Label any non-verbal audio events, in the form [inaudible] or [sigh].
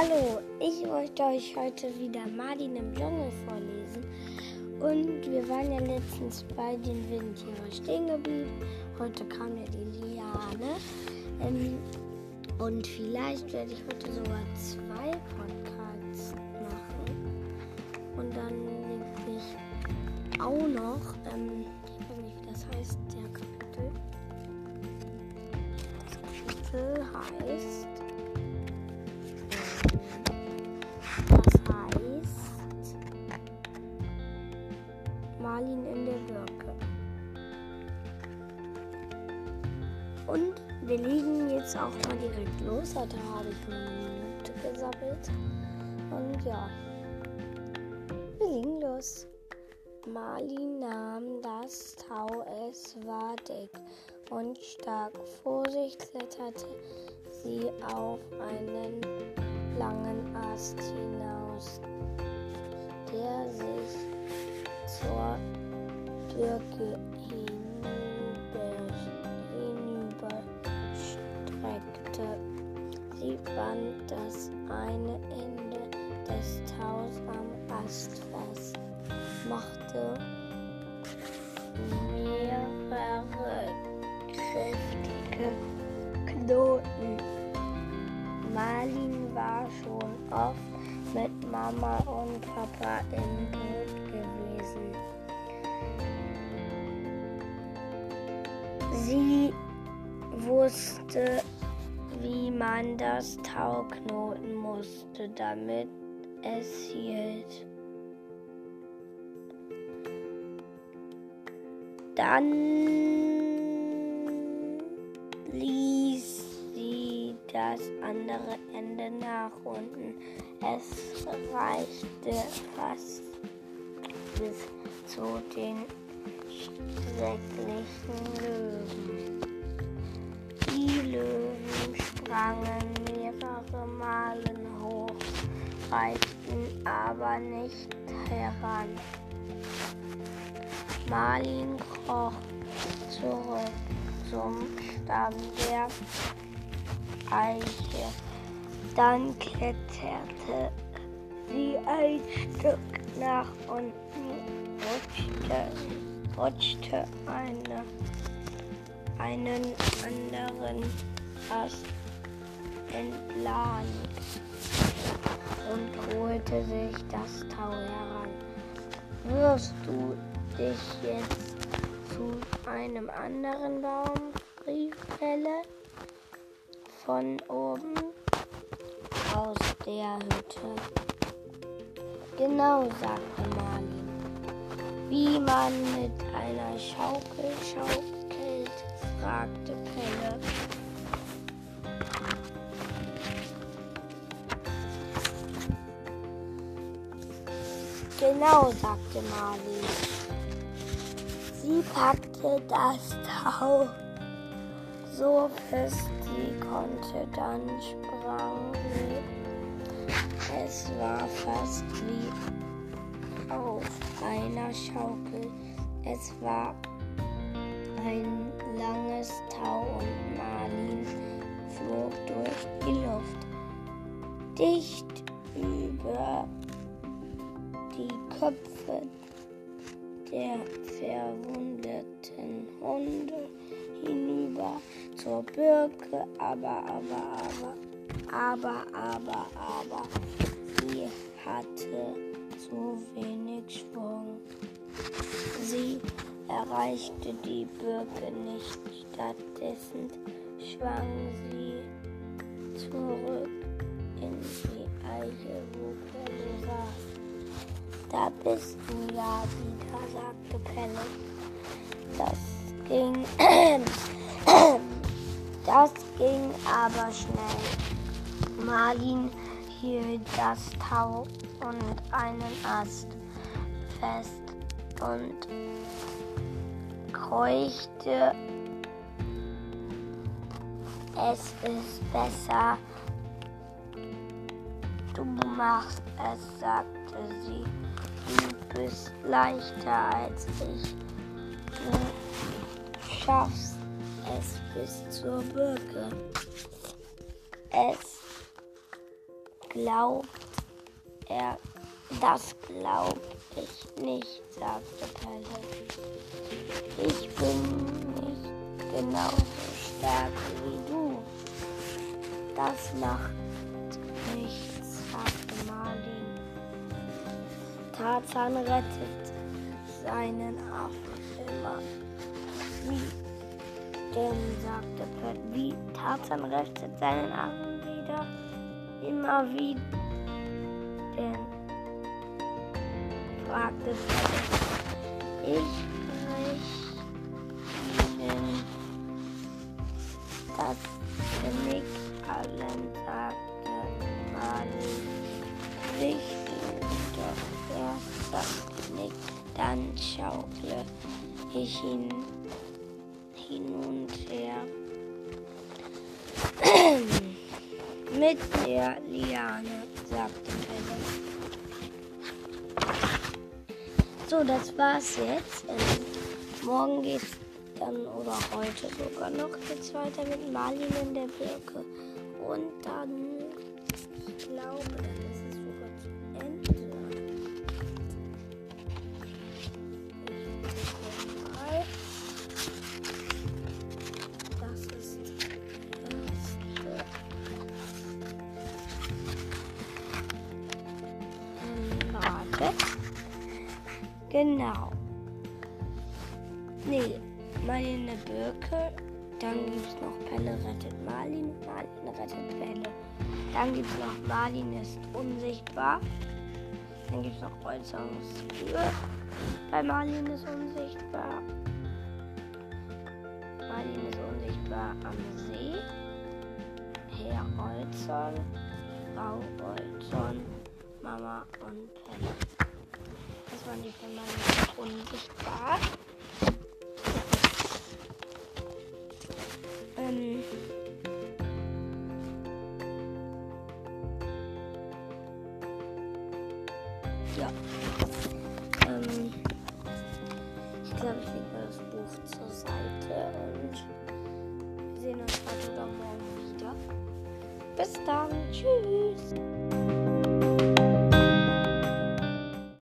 Hallo, ich wollte euch heute wieder Martin im Dschungel vorlesen. Und wir waren ja letztens bei den Windtieren stehen geblieben. Heute kam ja die Liane. Ähm, und vielleicht werde ich heute sogar zwei Podcasts machen. Und dann denke ich auch noch, ähm, ich weiß nicht, wie das heißt, der Kapitel. Das Kapitel heißt. Marlin in der Birke. Und wir legen jetzt auch mal direkt los. Heute habe ich eine Minute gesammelt. Und ja, wir legen los. Marlin nahm das Tau, es war dick und stark. Vor sich kletterte sie auf einen langen Ast hinaus, der sich Hinüber, hinüberstreckte. Sie band das eine Ende des Taus am Ast fest, machte mehrere kräftige Knoten. Marlin war schon oft mit Mama und Papa im Boot gewesen. Sie wusste, wie man das Tau knoten musste, damit es hielt. Dann ließ sie das andere Ende nach unten. Es reichte fast bis zu den schrecklichen Löwen. Die Löwen sprangen mehrere Malen hoch, reichten aber nicht heran. Marlin kroch zurück zum Stamm der Eiche. Dann kletterte sie ein Stück nach unten, rutschte, rutschte eine, einen anderen Ast entlang und holte sich das Tau heran. Wirst du dich jetzt zu einem anderen Baum, rief Pelle von oben aus der Hütte. Genau, sagte Marlin. Wie man mit einer Schaukel schaukelt, fragte Pelle. Genau, sagte Marlin. Sie packte das Tau so fest sie konnte, dann sprang sie. Es war fast wie auf einer Schaukel. Es war ein langes Tau und Marlin flog durch die Luft. Dicht über die Köpfe der verwundeten Hunde hinüber zur Birke, aber, aber, aber, aber, aber, aber, sie hatte zu wenig Schwung. Sie erreichte die Birke nicht, stattdessen schwang sie zurück in die Eiche, wo Pelle saß. Da bist du ja wieder, sagte Pelle. Das ging, [clears throat] das ging aber schnell. Marlin hielt das Tau und einen Ast fest und keuchte. Es ist besser, du machst es, sagte sie. Du bist leichter als ich. Du schaffst es bis zur Birke. Es glaubt er, das glaub ich nicht, sagte Pelle. Ich bin nicht genauso stark wie du. Das macht nichts, sagte Marlin. Tarzan rettet seinen Affen immer. Wie denn, sagte Pet, wie Tarzan rettet seinen Affen wieder? Immer wie denn? fragte Pet. Ich brich ihnen das Genick allen, sagte Marlin. Brich ihnen doch erst das Genick, dann schaukle ich ihn hin und her [clears throat] mit der Liane, sagte Pelle. So, das war's jetzt. Ähm, morgen geht's dann oder heute sogar noch geht's weiter mit Marlin in der Birke. Und dann, ich glaube, Genau. Nee, Marlin eine Birke. Dann gibt es noch Pelle rettet Marlin. Marlin rettet Pelle. Dann gibt es noch Marlin ist unsichtbar. Dann gibt es noch Olsons Tür. Bei Marlin ist unsichtbar. Marlin ist unsichtbar am See. Herr Olson, Frau Olson, Mama und Pelle. Waren die für Marlin unsichtbar. Ähm, ja. Ähm, ich glaube, ich lege mal das Buch zur Seite und wir sehen uns heute oder morgen wieder. Bis dann. Tschüss.